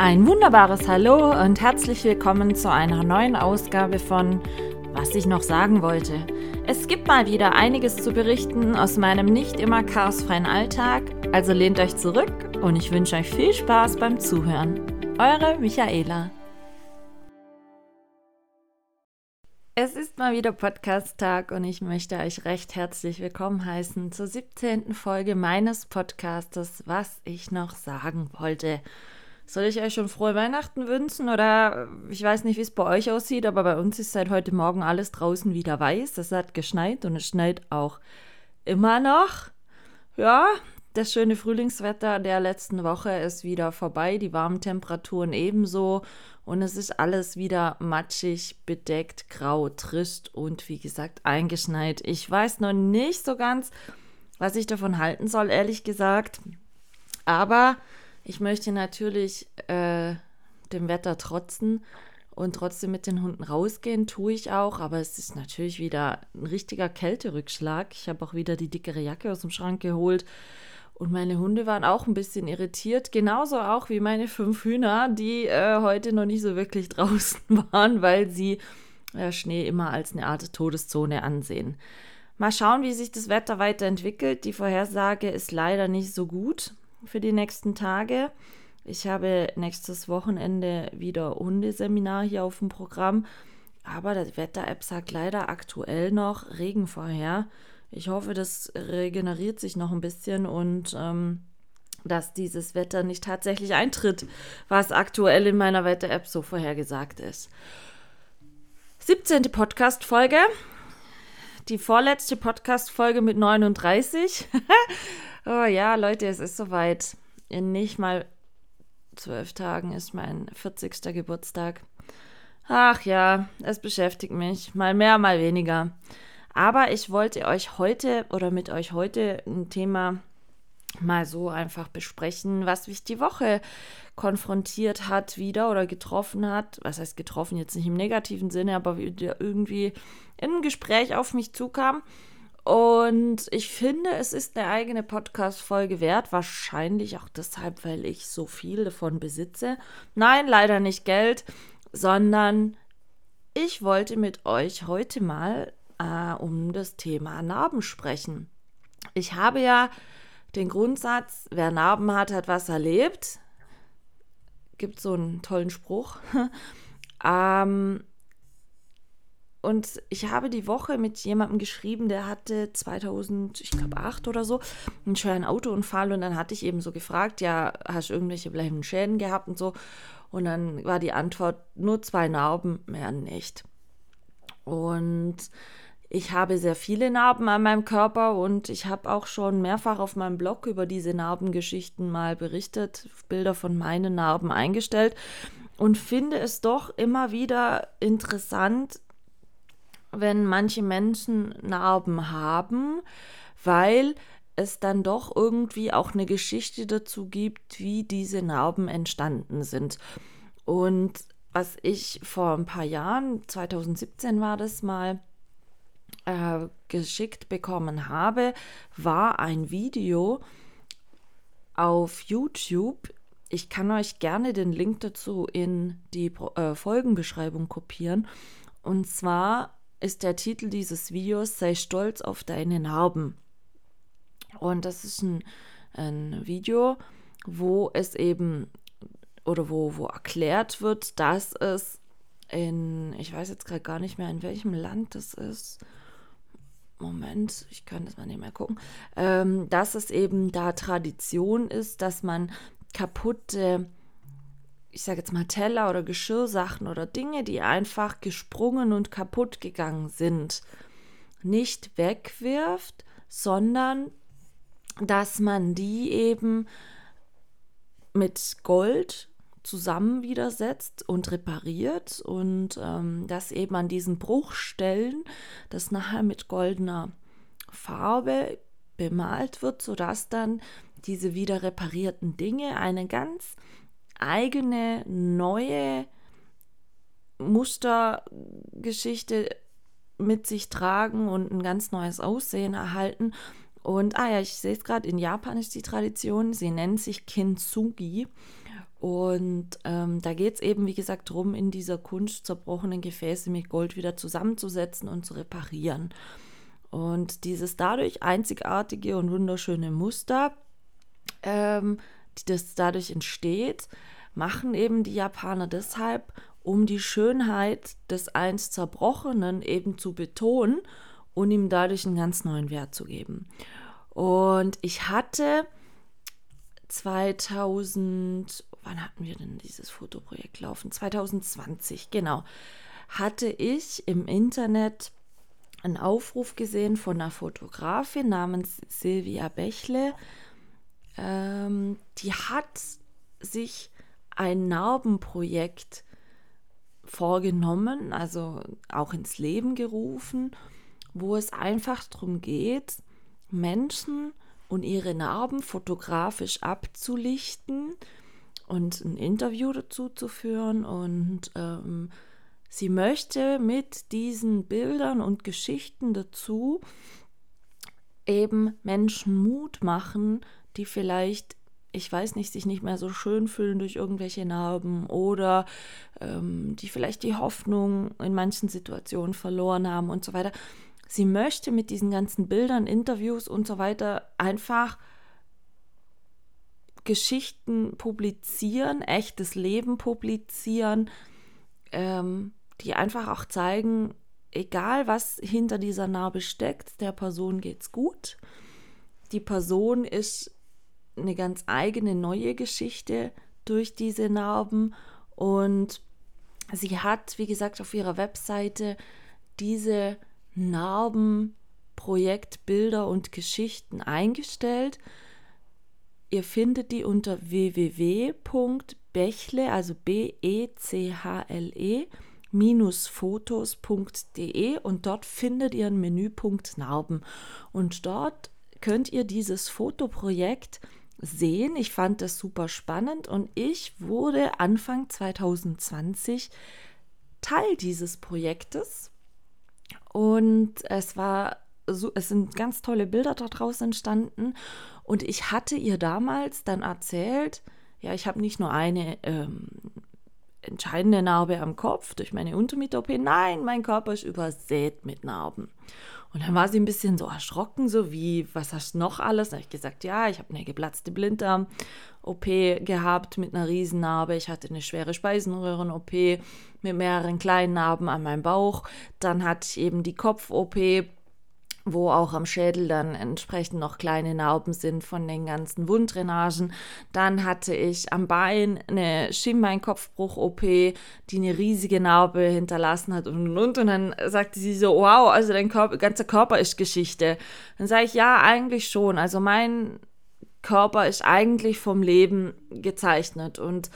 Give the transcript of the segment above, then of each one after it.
Ein wunderbares Hallo und herzlich willkommen zu einer neuen Ausgabe von Was ich noch sagen wollte. Es gibt mal wieder einiges zu berichten aus meinem nicht immer chaosfreien Alltag, also lehnt euch zurück und ich wünsche euch viel Spaß beim Zuhören. Eure Michaela. Es ist mal wieder Podcast-Tag und ich möchte euch recht herzlich willkommen heißen zur 17. Folge meines Podcastes, was ich noch sagen wollte. Soll ich euch schon frohe Weihnachten wünschen oder äh, ich weiß nicht, wie es bei euch aussieht, aber bei uns ist seit heute Morgen alles draußen wieder weiß. Es hat geschneit und es schneit auch immer noch. Ja, das schöne Frühlingswetter der letzten Woche ist wieder vorbei, die warmen Temperaturen ebenso und es ist alles wieder matschig, bedeckt, grau, trist und wie gesagt eingeschneit. Ich weiß noch nicht so ganz, was ich davon halten soll, ehrlich gesagt. Aber ich möchte natürlich äh, dem Wetter trotzen und trotzdem mit den Hunden rausgehen, tue ich auch, aber es ist natürlich wieder ein richtiger Kälterückschlag. Ich habe auch wieder die dickere Jacke aus dem Schrank geholt und meine Hunde waren auch ein bisschen irritiert, genauso auch wie meine fünf Hühner, die äh, heute noch nicht so wirklich draußen waren, weil sie äh, Schnee immer als eine Art Todeszone ansehen. Mal schauen, wie sich das Wetter weiterentwickelt. Die Vorhersage ist leider nicht so gut für die nächsten Tage. Ich habe nächstes Wochenende wieder Hundeseminar hier auf dem Programm. Aber die Wetter-App sagt leider aktuell noch Regen vorher. Ich hoffe, das regeneriert sich noch ein bisschen und ähm, dass dieses Wetter nicht tatsächlich eintritt, was aktuell in meiner Wetter-App so vorhergesagt ist. 17. Podcast-Folge. Die vorletzte Podcast-Folge mit 39. Oh ja, Leute, es ist soweit. In nicht mal zwölf Tagen ist mein 40. Geburtstag. Ach ja, es beschäftigt mich. Mal mehr, mal weniger. Aber ich wollte euch heute oder mit euch heute ein Thema mal so einfach besprechen, was mich die Woche konfrontiert hat wieder oder getroffen hat. Was heißt getroffen jetzt nicht im negativen Sinne, aber irgendwie in ein Gespräch auf mich zukam. Und ich finde, es ist eine eigene Podcast-Folge wert. Wahrscheinlich auch deshalb, weil ich so viel davon besitze. Nein, leider nicht Geld, sondern ich wollte mit euch heute mal äh, um das Thema Narben sprechen. Ich habe ja den Grundsatz, wer Narben hat, hat was erlebt. Gibt so einen tollen Spruch. ähm, und ich habe die Woche mit jemandem geschrieben, der hatte 2000, ich glaube 8 oder so, einen schweren Autounfall und dann hatte ich eben so gefragt, ja, hast du irgendwelche bleibenden Schäden gehabt und so. Und dann war die Antwort nur zwei Narben, mehr nicht. Und ich habe sehr viele Narben an meinem Körper und ich habe auch schon mehrfach auf meinem Blog über diese Narbengeschichten mal berichtet, Bilder von meinen Narben eingestellt und finde es doch immer wieder interessant, wenn manche Menschen Narben haben, weil es dann doch irgendwie auch eine Geschichte dazu gibt, wie diese Narben entstanden sind. Und was ich vor ein paar Jahren, 2017 war das mal, äh, geschickt bekommen habe, war ein Video auf YouTube. Ich kann euch gerne den Link dazu in die äh, Folgenbeschreibung kopieren. Und zwar ist der Titel dieses Videos Sei stolz auf deine Narben. Und das ist ein, ein Video, wo es eben oder wo, wo erklärt wird, dass es in, ich weiß jetzt gerade gar nicht mehr, in welchem Land das ist. Moment, ich kann das mal nicht mehr gucken, ähm, dass es eben da Tradition ist, dass man kaputte ich sage jetzt mal Teller oder Geschirrsachen oder Dinge, die einfach gesprungen und kaputt gegangen sind, nicht wegwirft, sondern dass man die eben mit Gold zusammen widersetzt und repariert und ähm, dass eben an diesen Bruchstellen das nachher mit goldener Farbe bemalt wird, sodass dann diese wieder reparierten Dinge eine ganz eigene neue Mustergeschichte mit sich tragen und ein ganz neues Aussehen erhalten. Und, ah ja, ich sehe es gerade, in Japan ist die Tradition, sie nennt sich Kintsugi. Und ähm, da geht es eben, wie gesagt, darum, in dieser Kunst zerbrochenen Gefäße mit Gold wieder zusammenzusetzen und zu reparieren. Und dieses dadurch einzigartige und wunderschöne Muster, ähm, das dadurch entsteht, machen eben die Japaner deshalb, um die Schönheit des einst Zerbrochenen eben zu betonen und ihm dadurch einen ganz neuen Wert zu geben. Und ich hatte 2000, wann hatten wir denn dieses Fotoprojekt laufen? 2020, genau, hatte ich im Internet einen Aufruf gesehen von einer Fotografin namens Silvia Bächle. Ähm, die hat sich ein Narbenprojekt vorgenommen, also auch ins Leben gerufen, wo es einfach darum geht, Menschen und ihre Narben fotografisch abzulichten und ein Interview dazu zu führen. Und ähm, sie möchte mit diesen Bildern und Geschichten dazu eben Menschen Mut machen, die vielleicht ich weiß nicht, sich nicht mehr so schön fühlen durch irgendwelche Narben oder ähm, die vielleicht die Hoffnung in manchen Situationen verloren haben und so weiter. Sie möchte mit diesen ganzen Bildern, Interviews und so weiter einfach Geschichten publizieren, echtes Leben publizieren, ähm, die einfach auch zeigen, egal was hinter dieser Narbe steckt, der Person geht's gut. Die Person ist eine ganz eigene neue Geschichte durch diese Narben und sie hat, wie gesagt, auf ihrer Webseite diese Narben, Projektbilder und Geschichten eingestellt. Ihr findet die unter www.bechle, also B-E-C-H-L-E, fotos.de und dort findet ihr einen Menüpunkt Narben. Und dort könnt ihr dieses Fotoprojekt sehen. Ich fand das super spannend und ich wurde Anfang 2020 Teil dieses Projektes. Und es war so, es sind ganz tolle Bilder daraus entstanden. Und ich hatte ihr damals dann erzählt, ja, ich habe nicht nur eine ähm, entscheidende Narbe am Kopf durch meine Untermiet-OP, nein, mein Körper ist übersät mit Narben. Und dann war sie ein bisschen so erschrocken, so wie, was hast du noch alles? Da habe ich gesagt, ja, ich habe eine geplatzte Blinddarm-OP gehabt mit einer Riesennarbe. Ich hatte eine schwere Speisenröhren-OP mit mehreren kleinen Narben an meinem Bauch. Dann hatte ich eben die Kopf-OP wo auch am Schädel dann entsprechend noch kleine Narben sind von den ganzen Wunddrainagen. Dann hatte ich am Bein eine Schienbeinkopfbruch-OP, die eine riesige Narbe hinterlassen hat und und und. Und dann sagte sie so, wow, also dein Körper, ganzer Körper ist Geschichte. Dann sage ich, ja, eigentlich schon. Also mein Körper ist eigentlich vom Leben gezeichnet und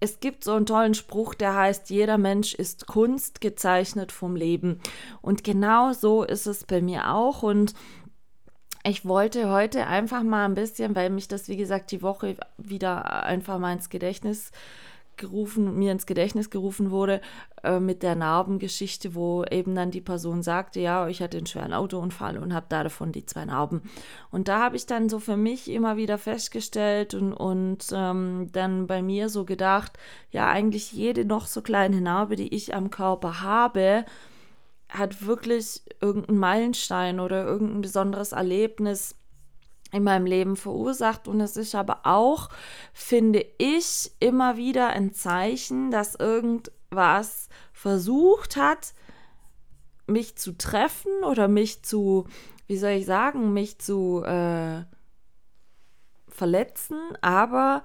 es gibt so einen tollen Spruch, der heißt, jeder Mensch ist Kunst gezeichnet vom Leben. Und genau so ist es bei mir auch. Und ich wollte heute einfach mal ein bisschen, weil mich das, wie gesagt, die Woche wieder einfach mal ins Gedächtnis gerufen, mir ins Gedächtnis gerufen wurde äh, mit der Narbengeschichte, wo eben dann die Person sagte, ja, ich hatte einen schweren Autounfall und habe da davon die zwei Narben. Und da habe ich dann so für mich immer wieder festgestellt und, und ähm, dann bei mir so gedacht, ja, eigentlich jede noch so kleine Narbe, die ich am Körper habe, hat wirklich irgendeinen Meilenstein oder irgendein besonderes Erlebnis in meinem Leben verursacht. Und es ist aber auch, finde ich, immer wieder ein Zeichen, dass irgendwas versucht hat, mich zu treffen oder mich zu, wie soll ich sagen, mich zu äh, verletzen, aber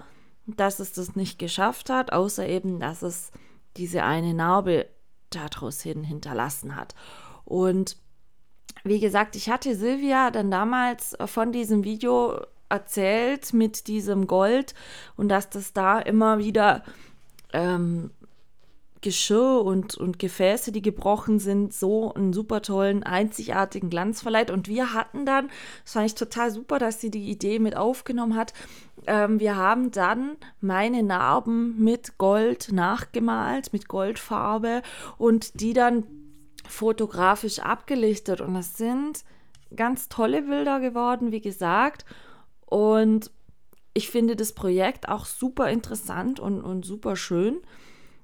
dass es das nicht geschafft hat, außer eben, dass es diese eine Narbe daraus hin hinterlassen hat. Und wie gesagt, ich hatte Silvia dann damals von diesem Video erzählt mit diesem Gold und dass das da immer wieder ähm, Geschirr und, und Gefäße, die gebrochen sind, so einen super tollen, einzigartigen Glanz verleiht. Und wir hatten dann, das fand ich total super, dass sie die Idee mit aufgenommen hat, ähm, wir haben dann meine Narben mit Gold nachgemalt, mit Goldfarbe und die dann fotografisch abgelichtet und das sind ganz tolle Bilder geworden, wie gesagt. Und ich finde das Projekt auch super interessant und, und super schön.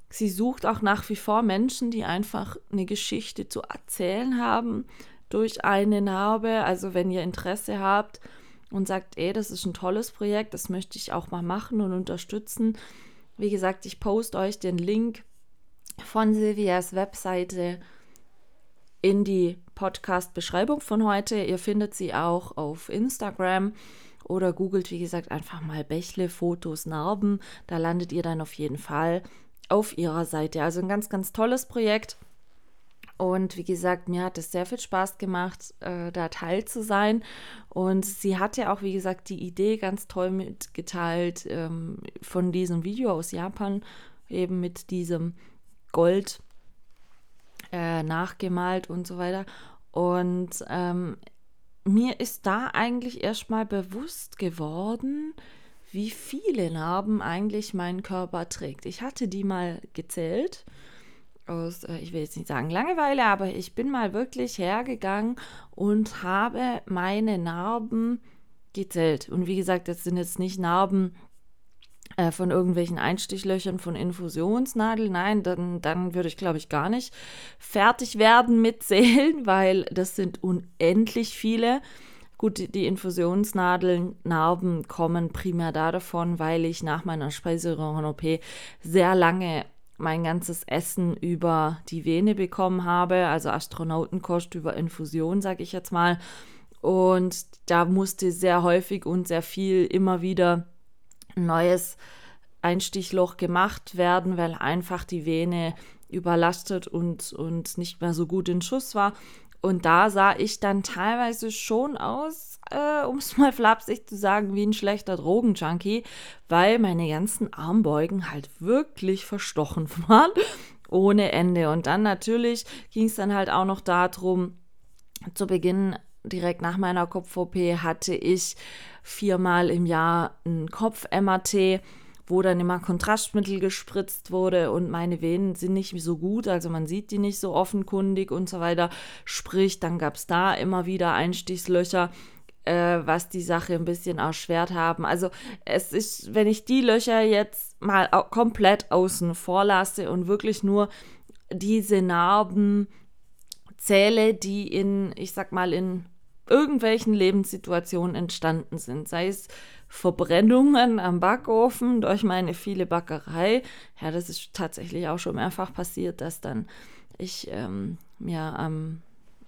Sie sucht auch nach wie vor Menschen, die einfach eine Geschichte zu erzählen haben durch eine Narbe. Also wenn ihr Interesse habt und sagt, ey, das ist ein tolles Projekt, das möchte ich auch mal machen und unterstützen. Wie gesagt, ich poste euch den Link von Silvias Webseite in die Podcast-Beschreibung von heute. Ihr findet sie auch auf Instagram oder googelt, wie gesagt, einfach mal Bächle, Fotos, Narben. Da landet ihr dann auf jeden Fall auf ihrer Seite. Also ein ganz, ganz tolles Projekt. Und wie gesagt, mir hat es sehr viel Spaß gemacht, äh, da teil zu sein. Und sie hat ja auch, wie gesagt, die Idee ganz toll mitgeteilt ähm, von diesem Video aus Japan, eben mit diesem Gold äh, nachgemalt und so weiter. Und ähm, mir ist da eigentlich erstmal bewusst geworden, wie viele Narben eigentlich mein Körper trägt. Ich hatte die mal gezählt aus, äh, ich will jetzt nicht sagen Langeweile, aber ich bin mal wirklich hergegangen und habe meine Narben gezählt. Und wie gesagt, das sind jetzt nicht Narben äh, von irgendwelchen Einstichlöchern von Infusionsnadeln. Nein, dann, dann würde ich, glaube ich, gar nicht fertig werden mit Zählen, weil das sind unendlich viele. Gut, die Infusionsnadeln, Narben kommen primär da davon, weil ich nach meiner Speiseröhren-OP sehr lange mein ganzes Essen über die Vene bekommen habe, also Astronautenkost über Infusion, sage ich jetzt mal. Und da musste sehr häufig und sehr viel immer wieder neues Einstichloch gemacht werden, weil einfach die Vene überlastet und, und nicht mehr so gut in Schuss war. Und da sah ich dann teilweise schon aus, äh, um es mal flapsig zu sagen, wie ein schlechter Drogenjunkie, weil meine ganzen Armbeugen halt wirklich verstochen waren. Ohne Ende. Und dann natürlich ging es dann halt auch noch darum, zu Beginn, direkt nach meiner Kopf-OP, hatte ich viermal im Jahr ein Kopf-MRT wo dann immer Kontrastmittel gespritzt wurde und meine Venen sind nicht so gut, also man sieht die nicht so offenkundig und so weiter. Sprich, dann gab es da immer wieder Einstichslöcher, äh, was die Sache ein bisschen erschwert haben. Also es ist, wenn ich die Löcher jetzt mal komplett außen vor lasse und wirklich nur diese Narben zähle, die in, ich sag mal, in irgendwelchen Lebenssituationen entstanden sind. Sei es Verbrennungen am Backofen durch meine viele Backerei. Ja, das ist tatsächlich auch schon mehrfach passiert, dass dann ich ähm, mir am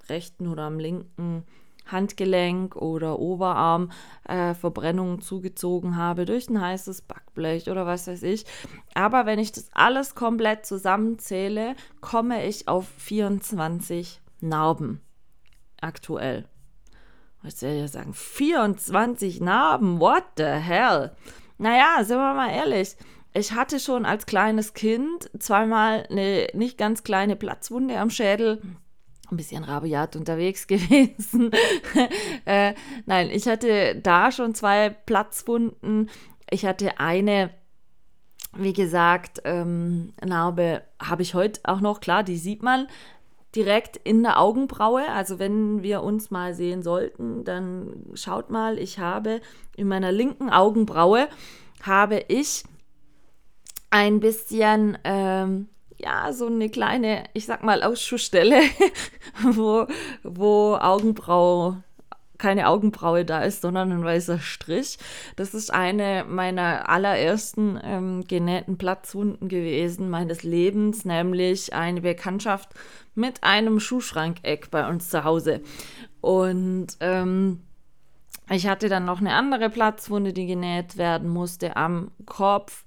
rechten oder am linken Handgelenk oder Oberarm äh, Verbrennungen zugezogen habe durch ein heißes Backblech oder was weiß ich. Aber wenn ich das alles komplett zusammenzähle, komme ich auf 24 Narben aktuell. Was soll ich sagen? 24 Narben, what the hell? Naja, sind wir mal ehrlich. Ich hatte schon als kleines Kind zweimal eine nicht ganz kleine Platzwunde am Schädel. Ein bisschen rabiat unterwegs gewesen. äh, nein, ich hatte da schon zwei Platzwunden. Ich hatte eine, wie gesagt, ähm, Narbe habe ich heute auch noch, klar, die sieht man direkt in der Augenbraue. Also wenn wir uns mal sehen sollten, dann schaut mal, ich habe in meiner linken Augenbraue habe ich ein bisschen, ähm, ja, so eine kleine, ich sag mal, Ausschussstelle, wo, wo Augenbraue keine Augenbraue da ist, sondern ein weißer Strich. Das ist eine meiner allerersten ähm, genähten Platzwunden gewesen meines Lebens, nämlich eine Bekanntschaft mit einem Schuhschrankeck bei uns zu Hause. Und ähm, ich hatte dann noch eine andere Platzwunde, die genäht werden musste am Kopf.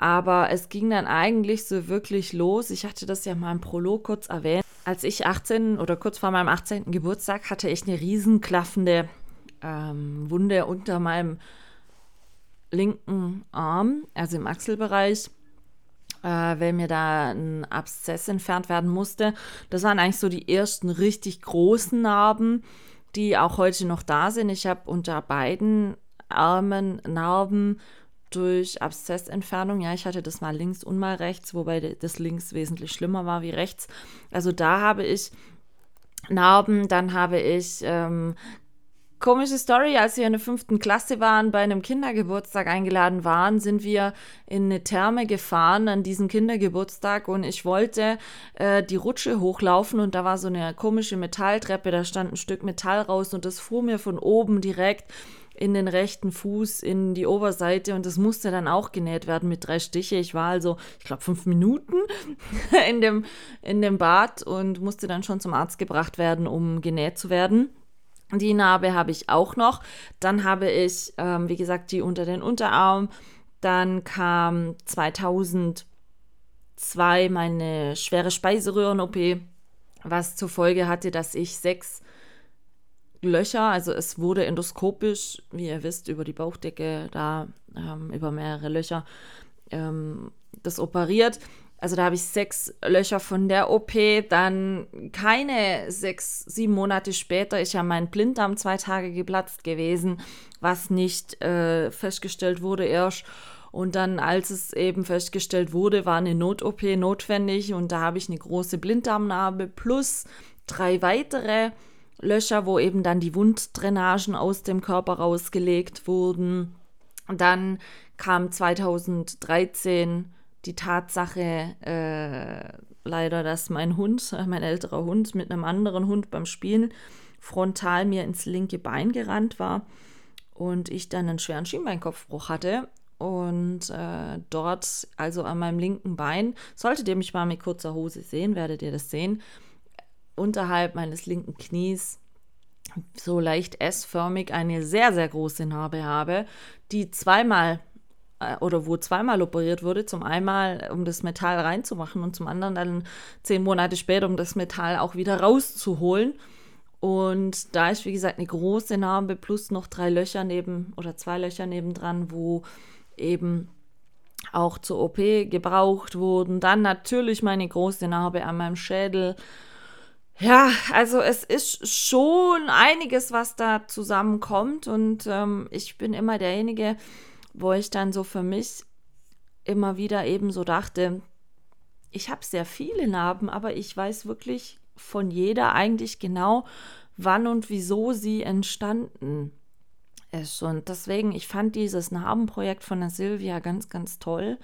Aber es ging dann eigentlich so wirklich los. Ich hatte das ja mal im Prolog kurz erwähnt. Als ich 18 oder kurz vor meinem 18. Geburtstag hatte ich eine riesenklaffende ähm, Wunde unter meinem linken Arm, also im Achselbereich äh, weil mir da ein Abszess entfernt werden musste. Das waren eigentlich so die ersten richtig großen Narben, die auch heute noch da sind. Ich habe unter beiden Armen Narben durch Abszessentfernung. Ja, ich hatte das mal links und mal rechts, wobei das links wesentlich schlimmer war wie rechts. Also da habe ich Narben. Dann habe ich ähm, Komische Story, als wir in der fünften Klasse waren, bei einem Kindergeburtstag eingeladen waren, sind wir in eine Therme gefahren an diesem Kindergeburtstag und ich wollte äh, die Rutsche hochlaufen und da war so eine komische Metalltreppe, da stand ein Stück Metall raus und das fuhr mir von oben direkt in den rechten Fuß, in die Oberseite und das musste dann auch genäht werden mit drei Stiche. Ich war also, ich glaube, fünf Minuten in dem, in dem Bad und musste dann schon zum Arzt gebracht werden, um genäht zu werden. Die Narbe habe ich auch noch. Dann habe ich, ähm, wie gesagt, die unter den Unterarm. Dann kam 2002 meine schwere Speiseröhren-OP, was zur Folge hatte, dass ich sechs Löcher, also es wurde endoskopisch, wie ihr wisst, über die Bauchdecke, da ähm, über mehrere Löcher, ähm, das operiert. Also da habe ich sechs Löcher von der OP, dann keine sechs, sieben Monate später ist ja mein Blinddarm zwei Tage geplatzt gewesen, was nicht äh, festgestellt wurde erst. Und dann, als es eben festgestellt wurde, war eine Not-OP notwendig und da habe ich eine große Blinddarmnarbe plus drei weitere Löcher, wo eben dann die Wunddrainagen aus dem Körper rausgelegt wurden. dann kam 2013 die Tatsache äh, leider, dass mein Hund, äh, mein älterer Hund, mit einem anderen Hund beim Spielen frontal mir ins linke Bein gerannt war und ich dann einen schweren Schienbeinkopfbruch hatte. Und äh, dort, also an meinem linken Bein, solltet ihr mich mal mit kurzer Hose sehen, werdet ihr das sehen, unterhalb meines linken Knies so leicht S-förmig eine sehr, sehr große Narbe habe, die zweimal äh, oder wo zweimal operiert wurde. Zum einmal, um das Metall reinzumachen und zum anderen dann zehn Monate später, um das Metall auch wieder rauszuholen. Und da ist, wie gesagt, eine große Narbe plus noch drei Löcher neben oder zwei Löcher nebendran, wo eben auch zur OP gebraucht wurden. Dann natürlich meine große Narbe an meinem Schädel. Ja, also es ist schon einiges, was da zusammenkommt. Und ähm, ich bin immer derjenige, wo ich dann so für mich immer wieder eben so dachte, ich habe sehr viele Narben, aber ich weiß wirklich von jeder eigentlich genau, wann und wieso sie entstanden ist. Und deswegen, ich fand dieses Narbenprojekt von der Silvia ganz, ganz toll.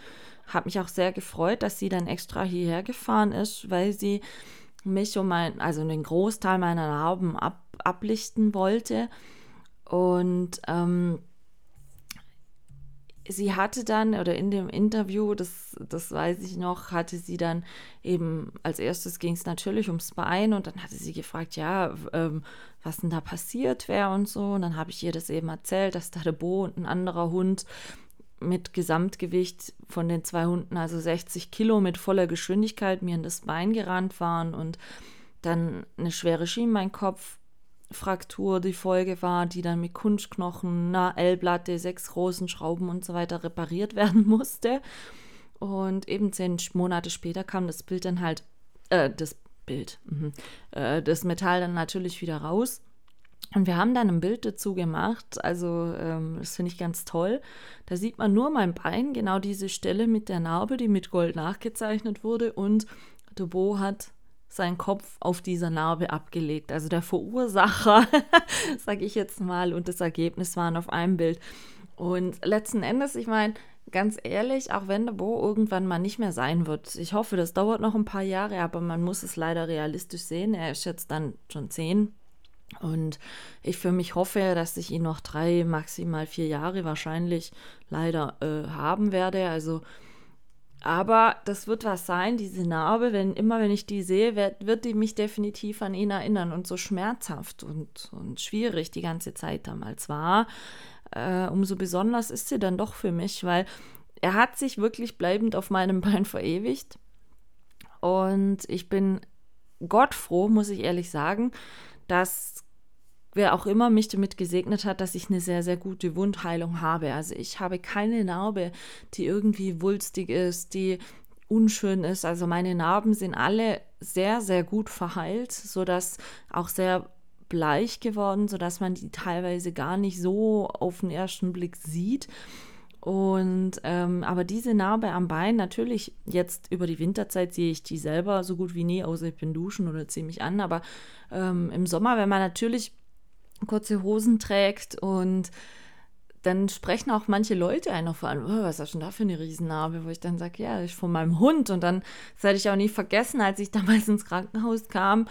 Habe mich auch sehr gefreut, dass sie dann extra hierher gefahren ist, weil sie mich um mein, also den Großteil meiner Narben ab, ablichten wollte. Und ähm, sie hatte dann, oder in dem Interview, das, das weiß ich noch, hatte sie dann eben, als erstes ging es natürlich ums Bein und dann hatte sie gefragt, ja, ähm, was denn da passiert wäre und so. Und dann habe ich ihr das eben erzählt, dass da der Bo und ein anderer Hund mit Gesamtgewicht von den zwei Hunden, also 60 Kilo mit voller Geschwindigkeit, mir in das Bein gerannt waren und dann eine schwere Schienbeinkopf Fraktur die Folge war, die dann mit Kunstknochen, einer L-Platte, sechs großen Schrauben und so weiter repariert werden musste. Und eben zehn Monate später kam das Bild dann halt, äh, das Bild, mh, äh, das Metall dann natürlich wieder raus. Und wir haben dann ein Bild dazu gemacht, also ähm, das finde ich ganz toll. Da sieht man nur mein Bein, genau diese Stelle mit der Narbe, die mit Gold nachgezeichnet wurde. Und Dubo hat seinen Kopf auf dieser Narbe abgelegt. Also der Verursacher, sage ich jetzt mal, und das Ergebnis waren auf einem Bild. Und letzten Endes, ich meine, ganz ehrlich, auch wenn der Bo irgendwann mal nicht mehr sein wird, ich hoffe, das dauert noch ein paar Jahre, aber man muss es leider realistisch sehen. Er ist jetzt dann schon zehn. Und ich für mich hoffe, dass ich ihn noch drei, maximal vier Jahre wahrscheinlich leider äh, haben werde. Also aber das wird was sein, diese Narbe, wenn immer wenn ich die sehe, wird, wird die mich definitiv an ihn erinnern und so schmerzhaft und, und schwierig die ganze Zeit damals war. Äh, umso besonders ist sie dann doch für mich, weil er hat sich wirklich bleibend auf meinem Bein verewigt. Und ich bin Gott froh, muss ich ehrlich sagen, dass wer auch immer mich damit gesegnet hat, dass ich eine sehr, sehr gute Wundheilung habe. Also ich habe keine Narbe, die irgendwie wulstig ist, die unschön ist. Also meine Narben sind alle sehr, sehr gut verheilt, sodass auch sehr bleich geworden, sodass man die teilweise gar nicht so auf den ersten Blick sieht. Und ähm, aber diese Narbe am Bein, natürlich, jetzt über die Winterzeit sehe ich die selber so gut wie nie, außer ich bin duschen oder ziehe mich an. Aber ähm, im Sommer, wenn man natürlich kurze Hosen trägt und dann sprechen auch manche Leute einer vor allem, oh, was ist denn da für eine Riesennarbe, wo ich dann sage, ja, ich von meinem Hund. Und dann, das werde ich auch nie vergessen, als ich damals ins Krankenhaus kam,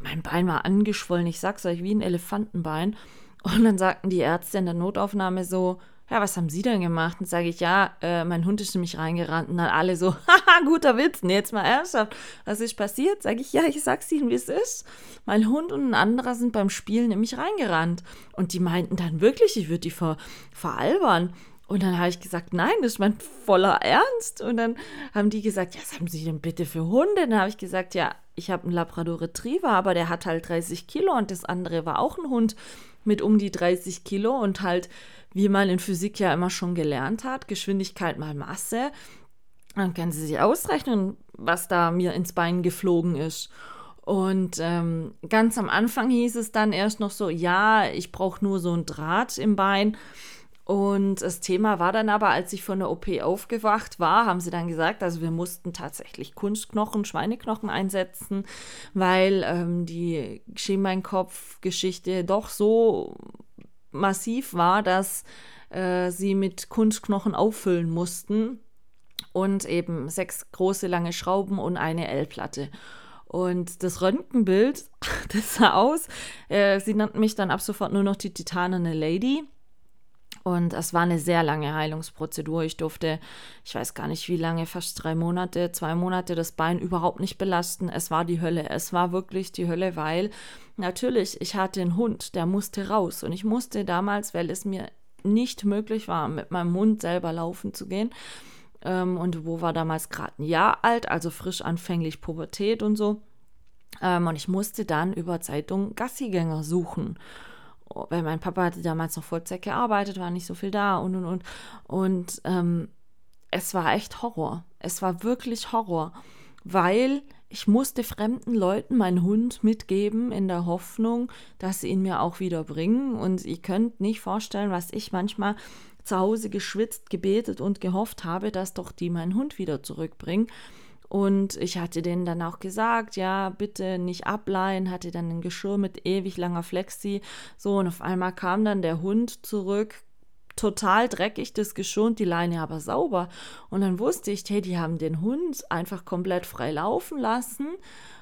mein Bein war angeschwollen, ich sag's euch, wie ein Elefantenbein. Und dann sagten die Ärzte in der Notaufnahme so, ja, was haben Sie denn gemacht? Und sage ich, ja, äh, mein Hund ist nämlich reingerannt. Und dann alle so, haha, guter Witz. Nee, jetzt mal ernsthaft. Was ist passiert? Sage ich, ja, ich sag's Ihnen, wie es ist. Mein Hund und ein anderer sind beim Spielen nämlich reingerannt. Und die meinten dann wirklich, ich würde die ver veralbern. Und dann habe ich gesagt, nein, das ist mein voller Ernst. Und dann haben die gesagt, ja, was haben Sie denn bitte für Hunde? Dann habe ich gesagt, ja, ich habe einen Labrador Retriever, aber der hat halt 30 Kilo und das andere war auch ein Hund mit um die 30 Kilo und halt wie man in Physik ja immer schon gelernt hat, Geschwindigkeit mal Masse. Dann können Sie sich ausrechnen, was da mir ins Bein geflogen ist. Und ähm, ganz am Anfang hieß es dann erst noch so, ja, ich brauche nur so ein Draht im Bein. Und das Thema war dann aber, als ich von der OP aufgewacht war, haben sie dann gesagt, also wir mussten tatsächlich Kunstknochen, Schweineknochen einsetzen, weil ähm, die Schienbeinkopf-Geschichte doch so massiv war, dass äh, sie mit Kunstknochen auffüllen mussten und eben sechs große lange Schrauben und eine L-Platte. Und das Röntgenbild, das sah aus, äh, sie nannten mich dann ab sofort nur noch die titanene Lady. Und es war eine sehr lange Heilungsprozedur. Ich durfte, ich weiß gar nicht wie lange, fast drei Monate, zwei Monate das Bein überhaupt nicht belasten. Es war die Hölle. Es war wirklich die Hölle, weil natürlich, ich hatte einen Hund, der musste raus. Und ich musste damals, weil es mir nicht möglich war, mit meinem Hund selber laufen zu gehen. Ähm, und wo war damals gerade ein Jahr alt, also frisch anfänglich Pubertät und so. Ähm, und ich musste dann über Zeitung Gassigänger suchen weil mein Papa hatte damals noch Vollzeit gearbeitet, war nicht so viel da und und und. Und ähm, es war echt Horror. Es war wirklich Horror, weil ich musste fremden Leuten meinen Hund mitgeben in der Hoffnung, dass sie ihn mir auch wieder bringen. Und ihr könnt nicht vorstellen, was ich manchmal zu Hause geschwitzt, gebetet und gehofft habe, dass doch die meinen Hund wieder zurückbringen. Und ich hatte denen dann auch gesagt, ja, bitte nicht ableihen, hatte dann ein Geschirr mit ewig langer Flexi. So, und auf einmal kam dann der Hund zurück, total dreckig das Geschirr und die Leine aber sauber. Und dann wusste ich, hey, die haben den Hund einfach komplett frei laufen lassen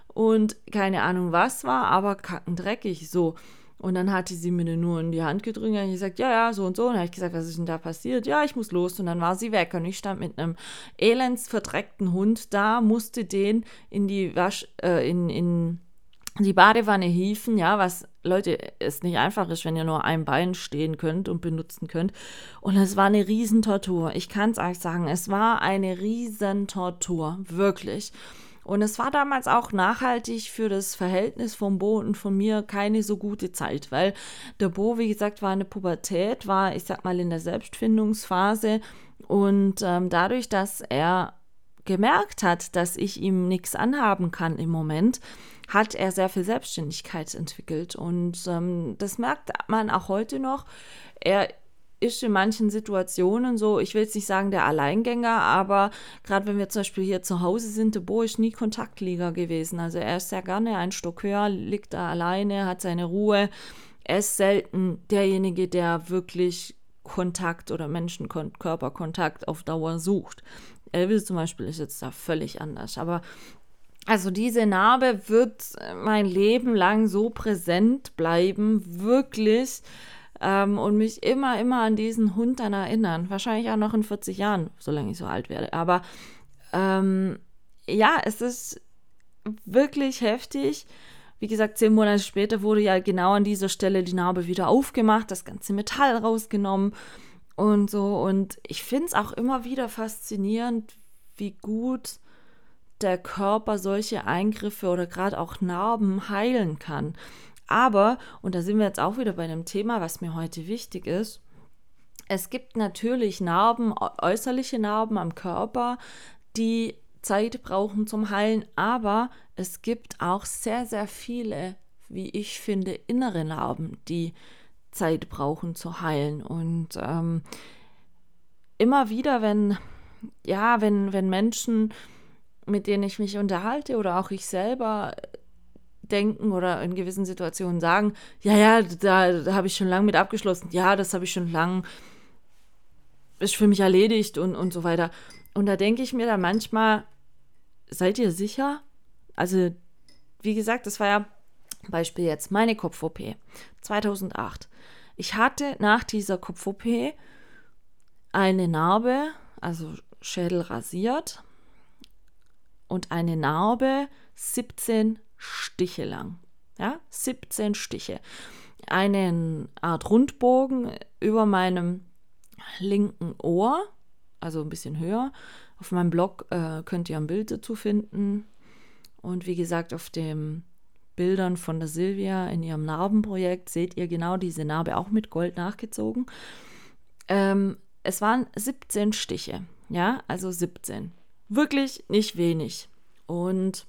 und keine Ahnung was war, aber kackendreckig so. Und dann hatte sie mir nur in die Hand gedrückt und gesagt, ja, ja, so und so. Und dann habe ich gesagt, was ist denn da passiert? Ja, ich muss los. Und dann war sie weg. Und ich stand mit einem elends verdreckten Hund da, musste den in die Wasch, äh, in, in die Badewanne hieven, ja, was, Leute, es nicht einfach ist, wenn ihr nur ein Bein stehen könnt und benutzen könnt. Und es war eine Riesentortur. Ich kann es euch sagen, es war eine Riesentortur, wirklich. Und es war damals auch nachhaltig für das Verhältnis von Bo und von mir keine so gute Zeit, weil der Bo, wie gesagt, war in der Pubertät, war, ich sag mal, in der Selbstfindungsphase. Und ähm, dadurch, dass er gemerkt hat, dass ich ihm nichts anhaben kann im Moment, hat er sehr viel Selbstständigkeit entwickelt. Und ähm, das merkt man auch heute noch. Er ist in manchen Situationen so, ich will jetzt nicht sagen der Alleingänger, aber gerade wenn wir zum Beispiel hier zu Hause sind, der Bo ist nie Kontaktlieger gewesen. Also er ist sehr gerne ein Stock höher, liegt da alleine, hat seine Ruhe. Er ist selten derjenige, der wirklich Kontakt oder Menschenkörperkontakt auf Dauer sucht. Elvis zum Beispiel ist jetzt da völlig anders. Aber also diese Narbe wird mein Leben lang so präsent bleiben, wirklich ähm, und mich immer, immer an diesen Hund dann erinnern. Wahrscheinlich auch noch in 40 Jahren, solange ich so alt werde. Aber ähm, ja, es ist wirklich heftig. Wie gesagt, zehn Monate später wurde ja genau an dieser Stelle die Narbe wieder aufgemacht, das ganze Metall rausgenommen und so. Und ich finde es auch immer wieder faszinierend, wie gut der Körper solche Eingriffe oder gerade auch Narben heilen kann. Aber, und da sind wir jetzt auch wieder bei einem Thema, was mir heute wichtig ist, es gibt natürlich Narben, äußerliche Narben am Körper, die Zeit brauchen zum Heilen, aber es gibt auch sehr, sehr viele, wie ich finde, innere Narben, die Zeit brauchen zu heilen. Und ähm, immer wieder, wenn, ja, wenn, wenn Menschen, mit denen ich mich unterhalte oder auch ich selber denken oder in gewissen Situationen sagen, ja, ja, da, da habe ich schon lange mit abgeschlossen, ja, das habe ich schon lange, ist für mich erledigt und, und so weiter. Und da denke ich mir dann manchmal, seid ihr sicher? Also, wie gesagt, das war ja Beispiel jetzt meine Kopf-OP 2008. Ich hatte nach dieser Kopf-OP eine Narbe, also Schädel rasiert und eine Narbe 17 Stiche lang. Ja, 17 Stiche. Eine Art Rundbogen über meinem linken Ohr, also ein bisschen höher. Auf meinem Blog äh, könnt ihr ein Bild dazu finden. Und wie gesagt, auf den Bildern von der Silvia in ihrem Narbenprojekt seht ihr genau diese Narbe auch mit Gold nachgezogen. Ähm, es waren 17 Stiche, ja, also 17. Wirklich nicht wenig. Und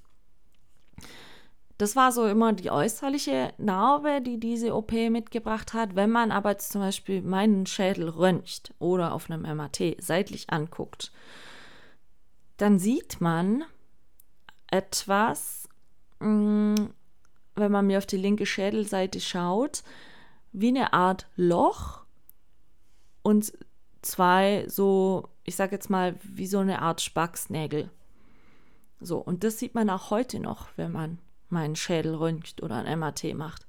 das war so immer die äußerliche Narbe, die diese OP mitgebracht hat. Wenn man aber zum Beispiel meinen Schädel röntgt oder auf einem MAT seitlich anguckt, dann sieht man etwas, mm, wenn man mir auf die linke Schädelseite schaut, wie eine Art Loch und zwei so, ich sag jetzt mal, wie so eine Art Spacksnägel. So, und das sieht man auch heute noch, wenn man meinen Schädel röntgt oder ein MAT macht.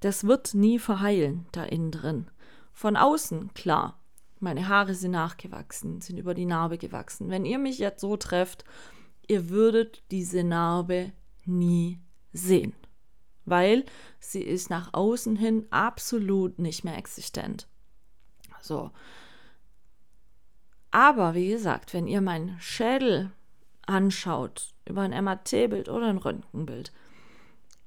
Das wird nie verheilen da innen drin. Von außen, klar, meine Haare sind nachgewachsen, sind über die Narbe gewachsen. Wenn ihr mich jetzt so trefft, ihr würdet diese Narbe nie sehen, weil sie ist nach außen hin absolut nicht mehr existent. So. Aber wie gesagt, wenn ihr meinen Schädel anschaut, über ein MRT-Bild oder ein Röntgenbild,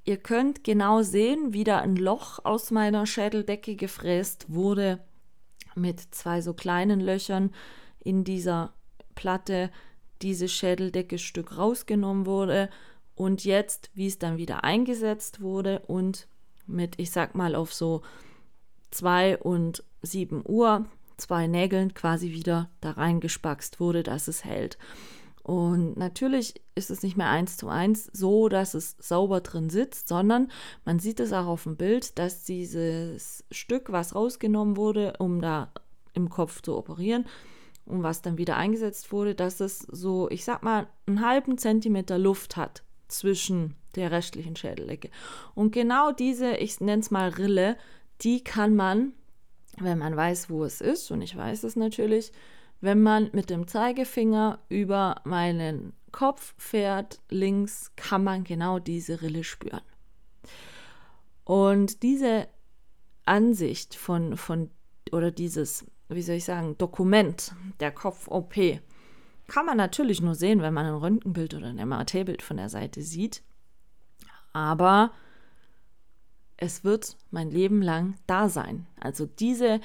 ihr könnt genau sehen, wie da ein Loch aus meiner Schädeldecke gefräst wurde mit zwei so kleinen Löchern in dieser Platte, dieses Schädeldeckestück rausgenommen wurde und jetzt, wie es dann wieder eingesetzt wurde und mit, ich sag mal, auf so 2 und 7 Uhr zwei Nägeln quasi wieder da reingespackst wurde, dass es hält. Und natürlich ist es nicht mehr eins zu eins so, dass es sauber drin sitzt, sondern man sieht es auch auf dem Bild, dass dieses Stück, was rausgenommen wurde, um da im Kopf zu operieren und was dann wieder eingesetzt wurde, dass es so, ich sag mal, einen halben Zentimeter Luft hat zwischen der restlichen Schädeldecke. Und genau diese, ich nenne es mal Rille, die kann man, wenn man weiß, wo es ist, und ich weiß es natürlich, wenn man mit dem Zeigefinger über meinen Kopf fährt, links, kann man genau diese Rille spüren. Und diese Ansicht von, von oder dieses, wie soll ich sagen, Dokument der Kopf-OP kann man natürlich nur sehen, wenn man ein Röntgenbild oder ein MRT-Bild von der Seite sieht. Aber es wird mein Leben lang da sein. Also diese,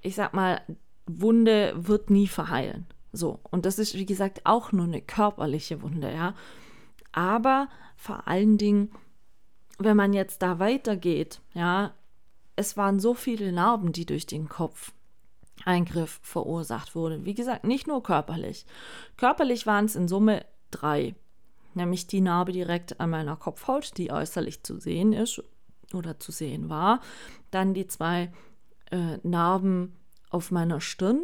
ich sag mal, Wunde wird nie verheilen. So, und das ist, wie gesagt, auch nur eine körperliche Wunde, ja. Aber vor allen Dingen, wenn man jetzt da weitergeht, ja, es waren so viele Narben, die durch den Kopfeingriff verursacht wurden. Wie gesagt, nicht nur körperlich. Körperlich waren es in Summe drei. Nämlich die Narbe direkt an meiner Kopfhaut, die äußerlich zu sehen ist oder zu sehen war. Dann die zwei äh, Narben auf meiner Stirn.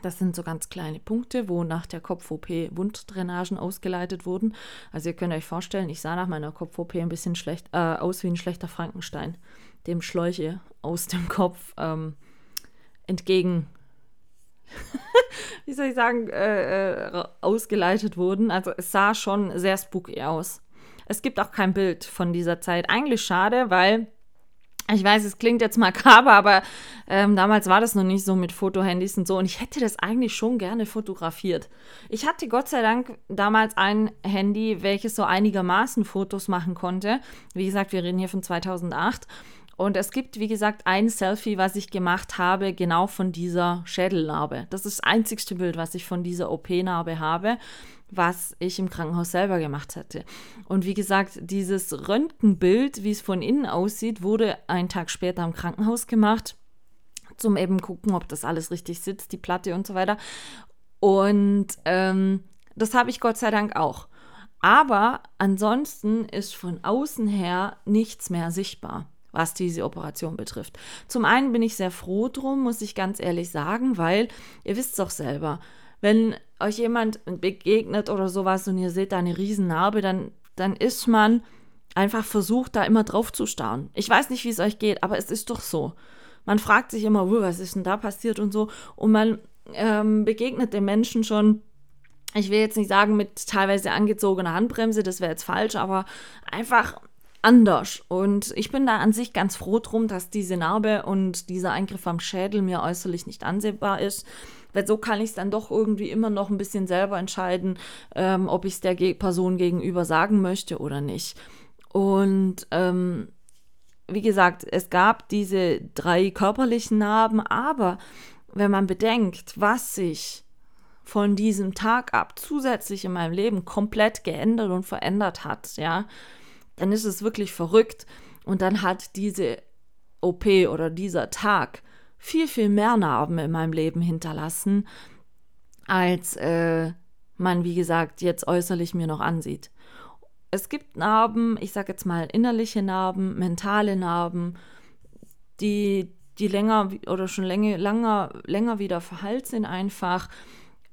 Das sind so ganz kleine Punkte, wo nach der Kopf-OP Wunddrainagen ausgeleitet wurden. Also ihr könnt euch vorstellen, ich sah nach meiner Kopf-OP ein bisschen schlecht äh, aus wie ein schlechter Frankenstein, dem Schläuche aus dem Kopf ähm, entgegen, wie soll ich sagen, äh, äh, ausgeleitet wurden. Also es sah schon sehr spooky aus. Es gibt auch kein Bild von dieser Zeit. Eigentlich schade, weil ich weiß, es klingt jetzt makaber, aber ähm, damals war das noch nicht so mit Fotohandys und so. Und ich hätte das eigentlich schon gerne fotografiert. Ich hatte Gott sei Dank damals ein Handy, welches so einigermaßen Fotos machen konnte. Wie gesagt, wir reden hier von 2008. Und es gibt, wie gesagt, ein Selfie, was ich gemacht habe, genau von dieser Schädelnarbe. Das ist das einzigste Bild, was ich von dieser OP-Narbe habe was ich im Krankenhaus selber gemacht hatte. Und wie gesagt, dieses Röntgenbild, wie es von innen aussieht, wurde einen Tag später im Krankenhaus gemacht. zum eben gucken, ob das alles richtig sitzt, die Platte und so weiter. Und ähm, das habe ich Gott sei Dank auch. Aber ansonsten ist von außen her nichts mehr sichtbar, was diese Operation betrifft. Zum einen bin ich sehr froh drum, muss ich ganz ehrlich sagen, weil ihr wisst es doch selber, wenn euch jemand begegnet oder sowas und ihr seht da eine Riesennarbe, dann, dann ist man einfach versucht, da immer drauf zu starren. Ich weiß nicht, wie es euch geht, aber es ist doch so. Man fragt sich immer, was ist denn da passiert und so. Und man ähm, begegnet den Menschen schon ich will jetzt nicht sagen mit teilweise angezogener Handbremse, das wäre jetzt falsch, aber einfach anders. Und ich bin da an sich ganz froh drum, dass diese Narbe und dieser Eingriff am Schädel mir äußerlich nicht ansehbar ist. Weil so kann ich es dann doch irgendwie immer noch ein bisschen selber entscheiden, ähm, ob ich es der Person gegenüber sagen möchte oder nicht. Und ähm, wie gesagt, es gab diese drei körperlichen Narben, aber wenn man bedenkt, was sich von diesem Tag ab zusätzlich in meinem Leben komplett geändert und verändert hat, ja, dann ist es wirklich verrückt. Und dann hat diese OP oder dieser Tag viel, viel mehr Narben in meinem Leben hinterlassen, als äh, man, wie gesagt, jetzt äußerlich mir noch ansieht. Es gibt Narben, ich sage jetzt mal innerliche Narben, mentale Narben, die, die länger oder schon länger, länger, länger wieder verheilt sind einfach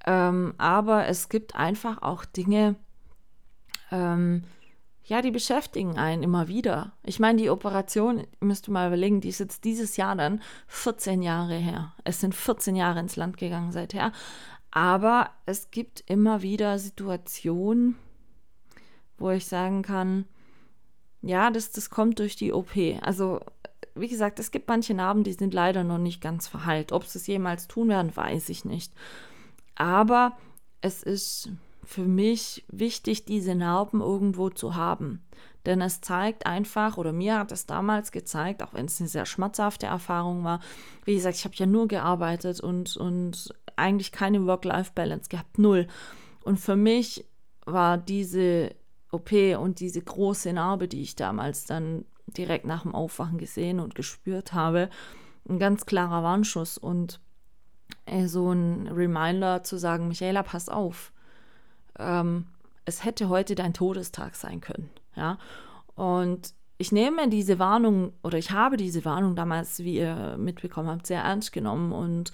ähm, aber es gibt einfach auch Dinge, ähm, ja, die beschäftigen einen immer wieder. Ich meine, die Operation, müsst ihr mal überlegen, die ist jetzt dieses Jahr dann 14 Jahre her. Es sind 14 Jahre ins Land gegangen seither. Aber es gibt immer wieder Situationen, wo ich sagen kann, ja, das, das kommt durch die OP. Also, wie gesagt, es gibt manche Narben, die sind leider noch nicht ganz verheilt. Ob sie es jemals tun werden, weiß ich nicht. Aber es ist für mich wichtig, diese Narben irgendwo zu haben. Denn es zeigt einfach, oder mir hat es damals gezeigt, auch wenn es eine sehr schmerzhafte Erfahrung war, wie gesagt, ich habe ja nur gearbeitet und, und eigentlich keine Work-Life-Balance gehabt, null. Und für mich war diese OP und diese große Narbe, die ich damals dann direkt nach dem Aufwachen gesehen und gespürt habe, ein ganz klarer Warnschuss. Und äh, so ein Reminder zu sagen, Michaela, pass auf. Ähm, es hätte heute dein Todestag sein können. Ja. Und ich nehme diese Warnung oder ich habe diese Warnung damals, wie ihr mitbekommen habt, sehr ernst genommen und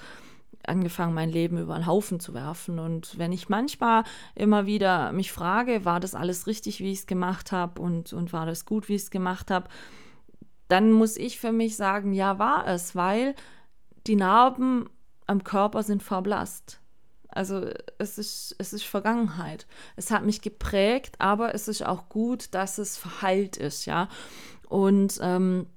angefangen, mein Leben über einen Haufen zu werfen. Und wenn ich manchmal immer wieder mich frage, war das alles richtig, wie ich es gemacht habe und, und war das gut, wie ich es gemacht habe, dann muss ich für mich sagen, ja, war es, weil die Narben am Körper sind verblasst. Also es ist, es ist Vergangenheit. Es hat mich geprägt, aber es ist auch gut, dass es verheilt ist, ja. Und ähm,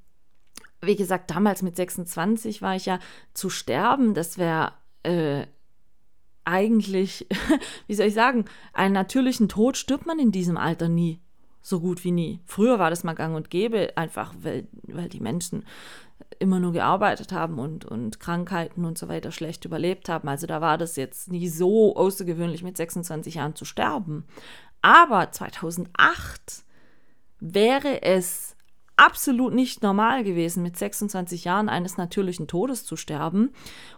wie gesagt, damals mit 26 war ich ja zu sterben, das wäre äh, eigentlich, wie soll ich sagen, einen natürlichen Tod stirbt man in diesem Alter nie. So gut wie nie. Früher war das mal gang und gäbe, einfach weil, weil die Menschen immer nur gearbeitet haben und, und Krankheiten und so weiter schlecht überlebt haben. Also da war das jetzt nie so außergewöhnlich, mit 26 Jahren zu sterben. Aber 2008 wäre es absolut nicht normal gewesen, mit 26 Jahren eines natürlichen Todes zu sterben.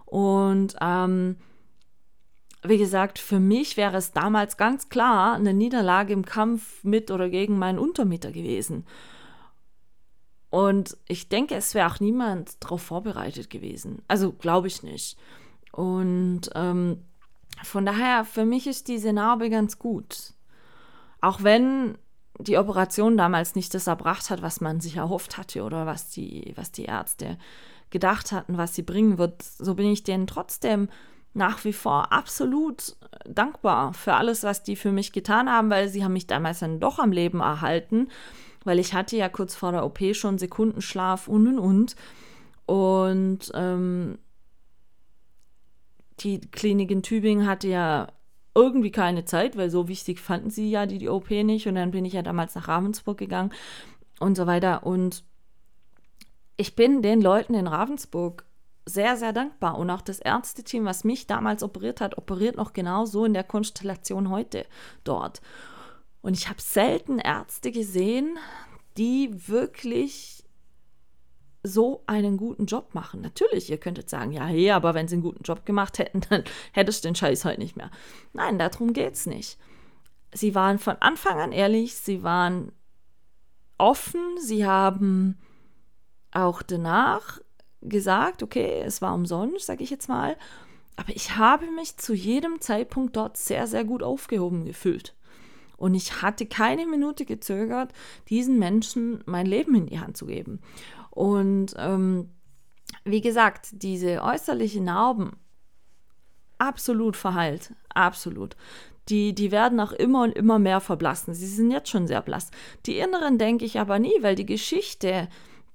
Und ähm, wie gesagt, für mich wäre es damals ganz klar eine Niederlage im Kampf mit oder gegen meinen Untermieter gewesen. Und ich denke, es wäre auch niemand darauf vorbereitet gewesen. Also glaube ich nicht. Und ähm, von daher, für mich ist diese Narbe ganz gut. Auch wenn die Operation damals nicht das erbracht hat, was man sich erhofft hatte oder was die, was die Ärzte gedacht hatten, was sie bringen wird, so bin ich denen trotzdem nach wie vor absolut dankbar für alles, was die für mich getan haben, weil sie haben mich damals dann doch am Leben erhalten weil ich hatte ja kurz vor der OP schon Sekundenschlaf und und und. Und ähm, die Klinik in Tübingen hatte ja irgendwie keine Zeit, weil so wichtig fanden sie ja die, die OP nicht. Und dann bin ich ja damals nach Ravensburg gegangen und so weiter. Und ich bin den Leuten in Ravensburg sehr, sehr dankbar. Und auch das Ärzteteam, was mich damals operiert hat, operiert noch genau so in der Konstellation heute dort. Und ich habe selten Ärzte gesehen, die wirklich so einen guten Job machen. Natürlich, ihr könntet sagen, ja, hey, aber wenn sie einen guten Job gemacht hätten, dann hättest du den Scheiß heute nicht mehr. Nein, darum geht es nicht. Sie waren von Anfang an ehrlich, sie waren offen, sie haben auch danach gesagt, okay, es war umsonst, sage ich jetzt mal, aber ich habe mich zu jedem Zeitpunkt dort sehr, sehr gut aufgehoben gefühlt. Und ich hatte keine Minute gezögert, diesen Menschen mein Leben in die Hand zu geben. Und ähm, wie gesagt, diese äußerlichen Narben, absolut verheilt, absolut. Die, die werden auch immer und immer mehr verblassen. Sie sind jetzt schon sehr blass. Die inneren denke ich aber nie, weil die Geschichte,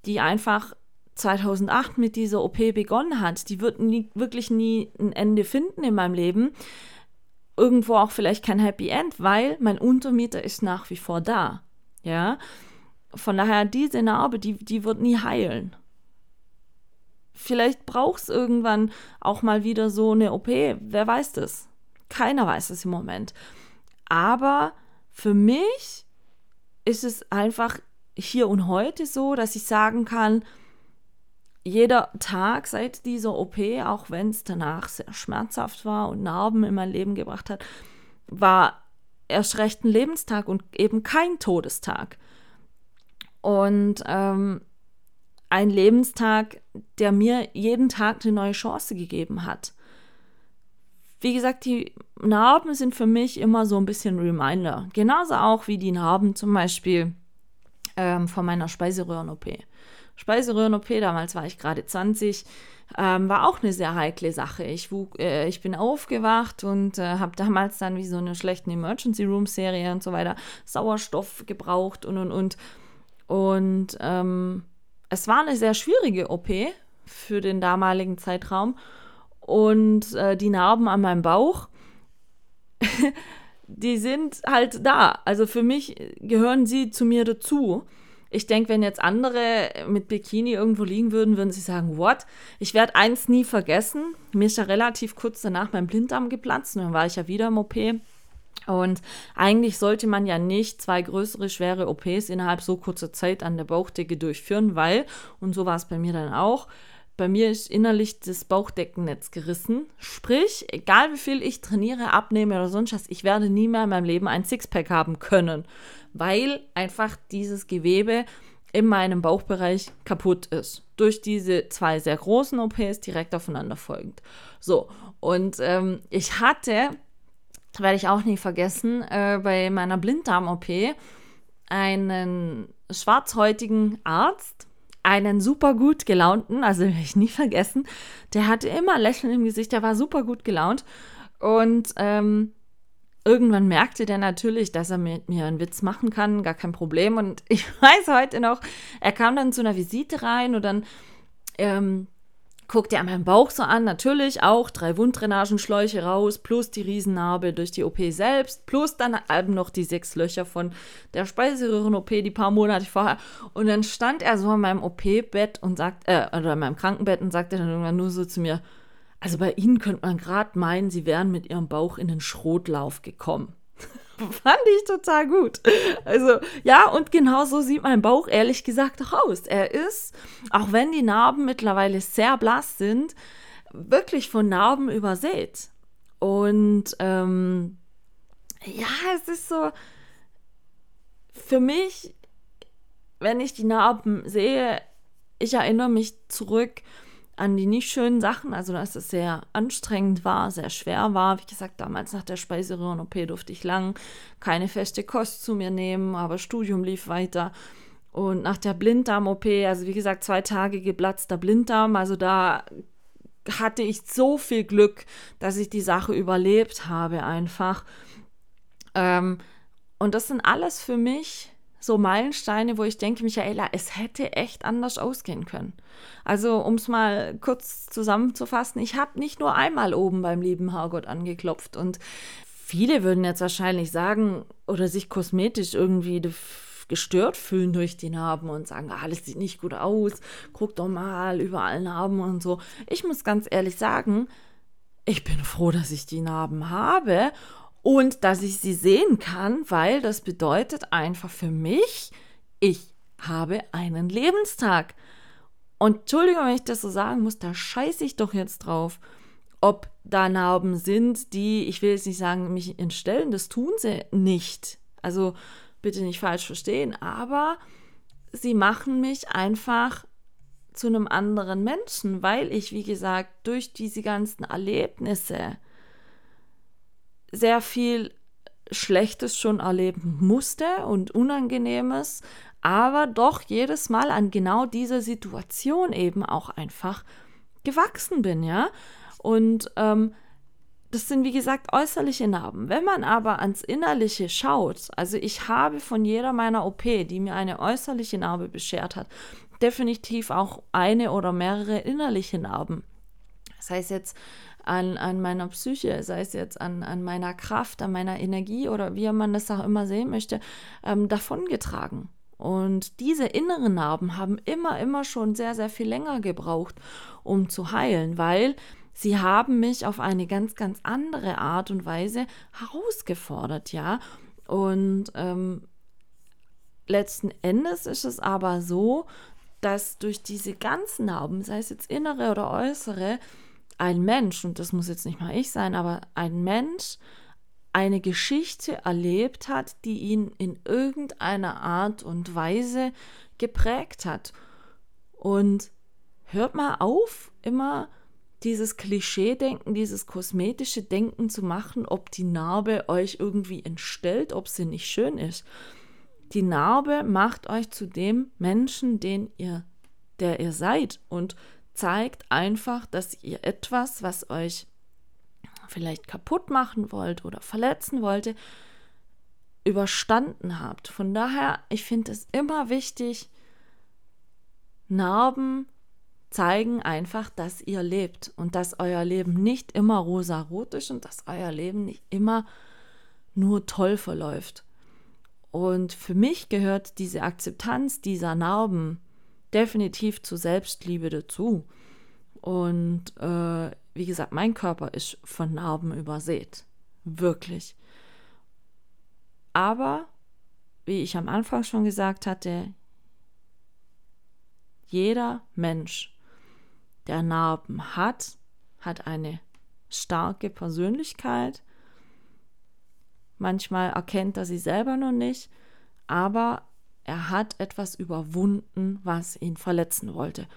die einfach 2008 mit dieser OP begonnen hat, die wird nie, wirklich nie ein Ende finden in meinem Leben. Irgendwo auch vielleicht kein Happy End, weil mein Untermieter ist nach wie vor da. Ja, von daher, diese Narbe, die, die wird nie heilen. Vielleicht braucht es irgendwann auch mal wieder so eine OP. Wer weiß das? Keiner weiß es im Moment. Aber für mich ist es einfach hier und heute so, dass ich sagen kann, jeder Tag seit dieser OP, auch wenn es danach sehr schmerzhaft war und Narben in mein Leben gebracht hat, war erst recht ein Lebenstag und eben kein Todestag. Und ähm, ein Lebenstag, der mir jeden Tag eine neue Chance gegeben hat. Wie gesagt, die Narben sind für mich immer so ein bisschen Reminder. Genauso auch wie die Narben zum Beispiel ähm, von meiner Speiseröhren-OP. Speiseröhren-OP, damals war ich gerade 20, ähm, war auch eine sehr heikle Sache. Ich, äh, ich bin aufgewacht und äh, habe damals dann wie so eine schlechte Emergency Room Serie und so weiter Sauerstoff gebraucht und und und. Und ähm, es war eine sehr schwierige OP für den damaligen Zeitraum. Und äh, die Narben an meinem Bauch, die sind halt da. Also für mich gehören sie zu mir dazu. Ich denke, wenn jetzt andere mit Bikini irgendwo liegen würden, würden sie sagen, what? Ich werde eins nie vergessen. Mir ist ja relativ kurz danach mein Blinddarm geplatzt und dann war ich ja wieder im OP. Und eigentlich sollte man ja nicht zwei größere, schwere OPs innerhalb so kurzer Zeit an der Bauchdecke durchführen, weil, und so war es bei mir dann auch, bei mir ist innerlich das Bauchdeckennetz gerissen. Sprich, egal wie viel ich trainiere, abnehme oder sonst was, ich werde nie mehr in meinem Leben ein Sixpack haben können, weil einfach dieses Gewebe in meinem Bauchbereich kaputt ist. Durch diese zwei sehr großen OPs direkt aufeinander folgend. So, und ähm, ich hatte, werde ich auch nie vergessen, äh, bei meiner Blinddarm-OP einen schwarzhäutigen Arzt, einen super gut gelaunten, also werde ich nie vergessen, der hatte immer Lächeln im Gesicht, der war super gut gelaunt und ähm, irgendwann merkte der natürlich, dass er mit mir einen Witz machen kann, gar kein Problem. Und ich weiß heute noch, er kam dann zu einer Visite rein und dann ähm, guckte er meinen Bauch so an, natürlich auch drei Wunddrainagenschläuche raus, plus die Riesennarbe durch die OP selbst, plus dann eben noch die sechs Löcher von der Speiseröhren-OP, die paar Monate vorher. Und dann stand er so an meinem OP-Bett und sagt, äh, oder an meinem Krankenbett und sagte dann irgendwann nur so zu mir, also bei Ihnen könnte man gerade meinen, Sie wären mit Ihrem Bauch in den Schrotlauf gekommen. Fand ich total gut. Also, ja, und genau so sieht mein Bauch ehrlich gesagt auch aus. Er ist, auch wenn die Narben mittlerweile sehr blass sind, wirklich von Narben übersät. Und ähm, ja, es ist so, für mich, wenn ich die Narben sehe, ich erinnere mich zurück an die nicht schönen Sachen, also dass es sehr anstrengend war, sehr schwer war. Wie gesagt, damals nach der Speiseröhren-OP durfte ich lang keine feste Kost zu mir nehmen, aber Studium lief weiter. Und nach der Blinddarm-OP, also wie gesagt, zwei Tage geplatzter Blinddarm, also da hatte ich so viel Glück, dass ich die Sache überlebt habe einfach. Ähm, und das sind alles für mich so Meilensteine, wo ich denke, Michaela, es hätte echt anders ausgehen können. Also, um es mal kurz zusammenzufassen, ich habe nicht nur einmal oben beim lieben Herrgott angeklopft und viele würden jetzt wahrscheinlich sagen oder sich kosmetisch irgendwie gestört fühlen durch die Narben und sagen, ah, sieht nicht gut aus, guck doch mal, überall Narben und so. Ich muss ganz ehrlich sagen, ich bin froh, dass ich die Narben habe und dass ich sie sehen kann, weil das bedeutet einfach für mich, ich habe einen Lebenstag. Und Entschuldigung, wenn ich das so sagen muss, da scheiße ich doch jetzt drauf, ob da Narben sind, die, ich will jetzt nicht sagen, mich entstellen, das tun sie nicht. Also bitte nicht falsch verstehen, aber sie machen mich einfach zu einem anderen Menschen, weil ich, wie gesagt, durch diese ganzen Erlebnisse sehr viel Schlechtes schon erleben musste und Unangenehmes, aber doch jedes Mal an genau dieser Situation eben auch einfach gewachsen bin, ja. Und ähm, das sind wie gesagt äußerliche Narben. Wenn man aber ans Innerliche schaut, also ich habe von jeder meiner OP, die mir eine äußerliche Narbe beschert hat, definitiv auch eine oder mehrere innerliche Narben. Sei es jetzt an, an meiner Psyche, sei es jetzt an, an meiner Kraft, an meiner Energie oder wie man das auch immer sehen möchte, ähm, davongetragen. Und diese inneren Narben haben immer, immer schon sehr, sehr viel länger gebraucht, um zu heilen, weil sie haben mich auf eine ganz, ganz andere Art und Weise herausgefordert, ja. Und ähm, letzten Endes ist es aber so, dass durch diese ganzen Narben, sei es jetzt innere oder äußere, ein Mensch, und das muss jetzt nicht mal ich sein, aber ein Mensch eine Geschichte erlebt hat, die ihn in irgendeiner Art und Weise geprägt hat. Und hört mal auf, immer dieses Klischee-Denken, dieses kosmetische Denken zu machen, ob die Narbe euch irgendwie entstellt, ob sie nicht schön ist. Die Narbe macht euch zu dem Menschen, den ihr, der ihr seid und zeigt einfach, dass ihr etwas, was euch vielleicht kaputt machen wollt oder verletzen wollte, überstanden habt. Von daher, ich finde es immer wichtig, Narben zeigen einfach, dass ihr lebt und dass euer Leben nicht immer rosa-rot ist und dass euer Leben nicht immer nur toll verläuft. Und für mich gehört diese Akzeptanz dieser Narben definitiv zur Selbstliebe dazu. Und äh, wie gesagt, mein Körper ist von Narben übersät. Wirklich. Aber, wie ich am Anfang schon gesagt hatte, jeder Mensch, der Narben hat, hat eine starke Persönlichkeit. Manchmal erkennt er sie selber noch nicht, aber er hat etwas überwunden, was ihn verletzen wollte.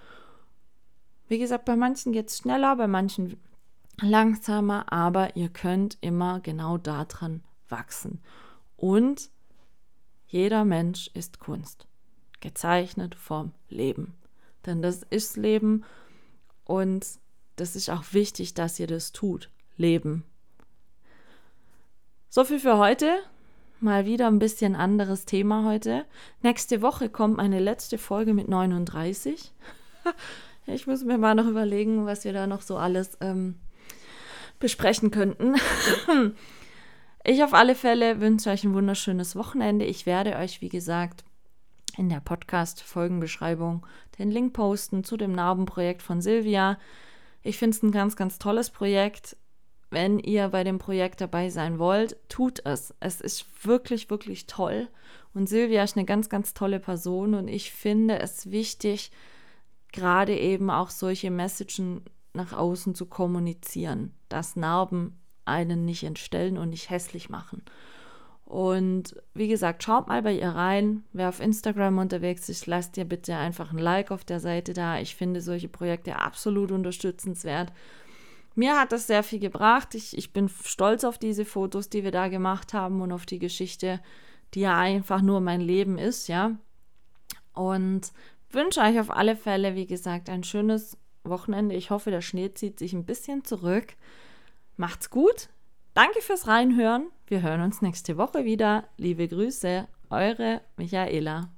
Wie gesagt, bei manchen geht es schneller, bei manchen langsamer, aber ihr könnt immer genau daran wachsen. Und jeder Mensch ist Kunst, gezeichnet vom Leben. Denn das ist Leben und das ist auch wichtig, dass ihr das tut. Leben. So viel für heute. Mal wieder ein bisschen anderes Thema heute. Nächste Woche kommt eine letzte Folge mit 39. Ich muss mir mal noch überlegen, was wir da noch so alles ähm, besprechen könnten. ich auf alle Fälle wünsche euch ein wunderschönes Wochenende. Ich werde euch, wie gesagt, in der Podcast-Folgenbeschreibung den Link posten zu dem Narbenprojekt von Silvia. Ich finde es ein ganz, ganz tolles Projekt. Wenn ihr bei dem Projekt dabei sein wollt, tut es. Es ist wirklich, wirklich toll. Und Silvia ist eine ganz, ganz tolle Person und ich finde es wichtig, gerade eben auch solche Messagen nach außen zu kommunizieren, dass Narben einen nicht entstellen und nicht hässlich machen. Und wie gesagt, schaut mal bei ihr rein. Wer auf Instagram unterwegs ist, lasst ihr bitte einfach ein Like auf der Seite da. Ich finde solche Projekte absolut unterstützenswert. Mir hat das sehr viel gebracht. Ich, ich bin stolz auf diese Fotos, die wir da gemacht haben und auf die Geschichte, die ja einfach nur mein Leben ist, ja. Und wünsche euch auf alle Fälle, wie gesagt, ein schönes Wochenende. Ich hoffe, der Schnee zieht sich ein bisschen zurück. Macht's gut. Danke fürs Reinhören. Wir hören uns nächste Woche wieder. Liebe Grüße, eure Michaela.